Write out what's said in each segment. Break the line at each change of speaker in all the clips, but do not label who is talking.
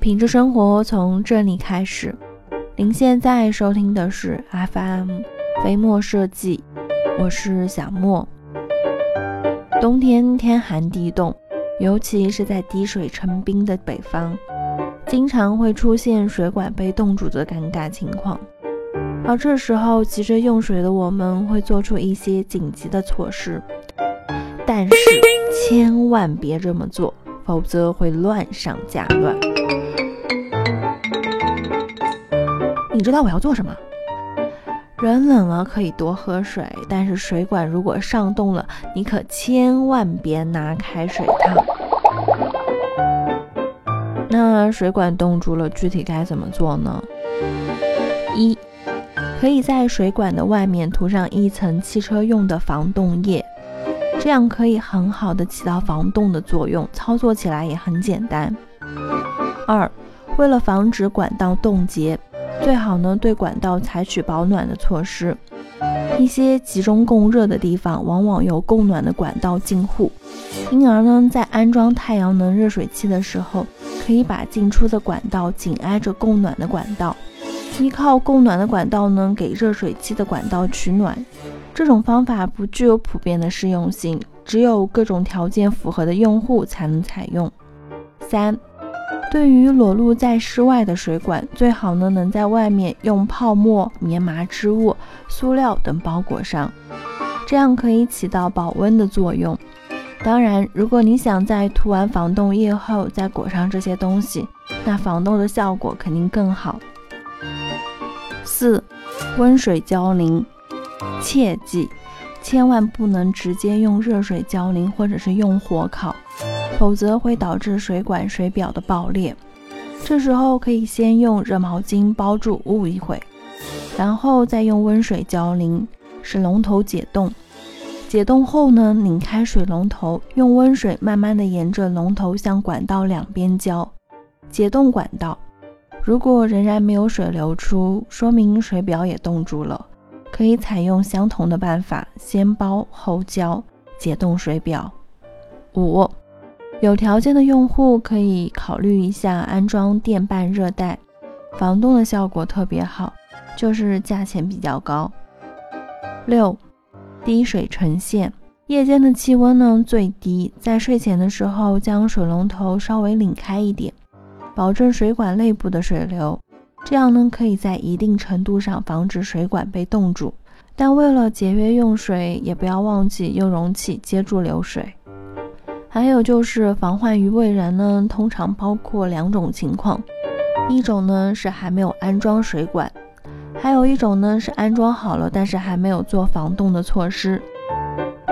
品质生活从这里开始。您现在收听的是 FM 飞墨设计，我是小莫。冬天天寒地冻，尤其是在滴水成冰的北方，经常会出现水管被冻住的尴尬情况。而这时候急着用水的我们，会做出一些紧急的措施，但是千万别这么做，否则会乱上加乱。你知道我要做什么？人冷了可以多喝水，但是水管如果上冻了，你可千万别拿开水烫。那水管冻住了，具体该怎么做呢？一，可以在水管的外面涂上一层汽车用的防冻液，这样可以很好的起到防冻的作用，操作起来也很简单。二，为了防止管道冻结。最好呢，对管道采取保暖的措施。一些集中供热的地方，往往有供暖的管道进户，因而呢，在安装太阳能热水器的时候，可以把进出的管道紧挨着供暖的管道，依靠供暖的管道呢，给热水器的管道取暖。这种方法不具有普遍的适用性，只有各种条件符合的用户才能采用。三。对于裸露在室外的水管，最好呢能在外面用泡沫、棉麻织物、塑料等包裹上，这样可以起到保温的作用。当然，如果你想在涂完防冻液后再裹上这些东西，那防冻的效果肯定更好。四、温水浇淋，切记，千万不能直接用热水浇淋，或者是用火烤。否则会导致水管水表的爆裂。这时候可以先用热毛巾包住捂一会，然后再用温水浇淋，使龙头解冻。解冻后呢，拧开水龙头，用温水慢慢的沿着龙头向管道两边浇，解冻管道。如果仍然没有水流出，说明水表也冻住了。可以采用相同的办法，先包后浇，解冻水表。五。有条件的用户可以考虑一下安装电半热带，防冻的效果特别好，就是价钱比较高。六，滴水成线，夜间的气温呢最低，在睡前的时候将水龙头稍微拧开一点，保证水管内部的水流，这样呢可以在一定程度上防止水管被冻住。但为了节约用水，也不要忘记用容器接住流水。还有就是防患于未然呢，通常包括两种情况，一种呢是还没有安装水管，还有一种呢是安装好了，但是还没有做防冻的措施。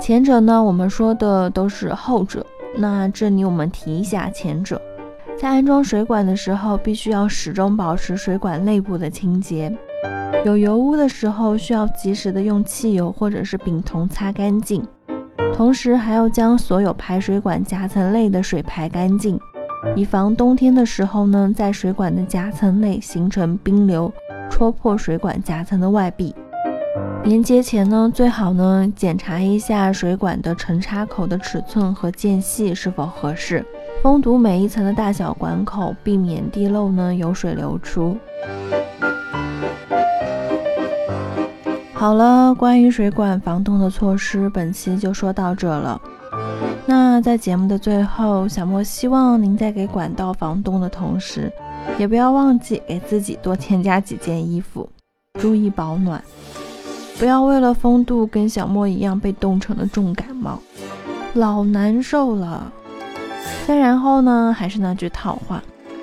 前者呢，我们说的都是后者。那这里我们提一下前者，在安装水管的时候，必须要始终保持水管内部的清洁，有油污的时候需要及时的用汽油或者是丙酮擦干净。同时还要将所有排水管夹层内的水排干净，以防冬天的时候呢，在水管的夹层内形成冰流，戳破水管夹层的外壁。连接前呢，最好呢检查一下水管的承插口的尺寸和间隙是否合适，封堵每一层的大小管口，避免地漏呢有水流出。好了，关于水管防冻的措施，本期就说到这了。那在节目的最后，小莫希望您在给管道防冻的同时，也不要忘记给自己多添加几件衣服，注意保暖，不要为了风度跟小莫一样被冻成了重感冒，老难受了。再然后呢，还是那句套话。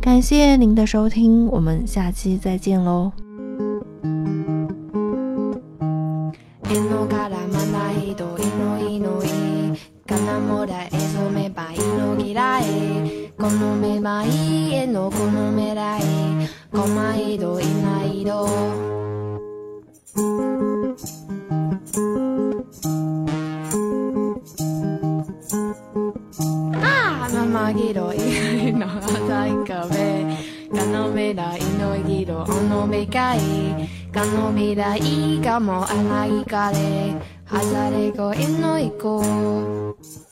感谢您的收听，我们下期再见喽。
色の未来がの未来がもあ洗い枯れ離れ声の行こう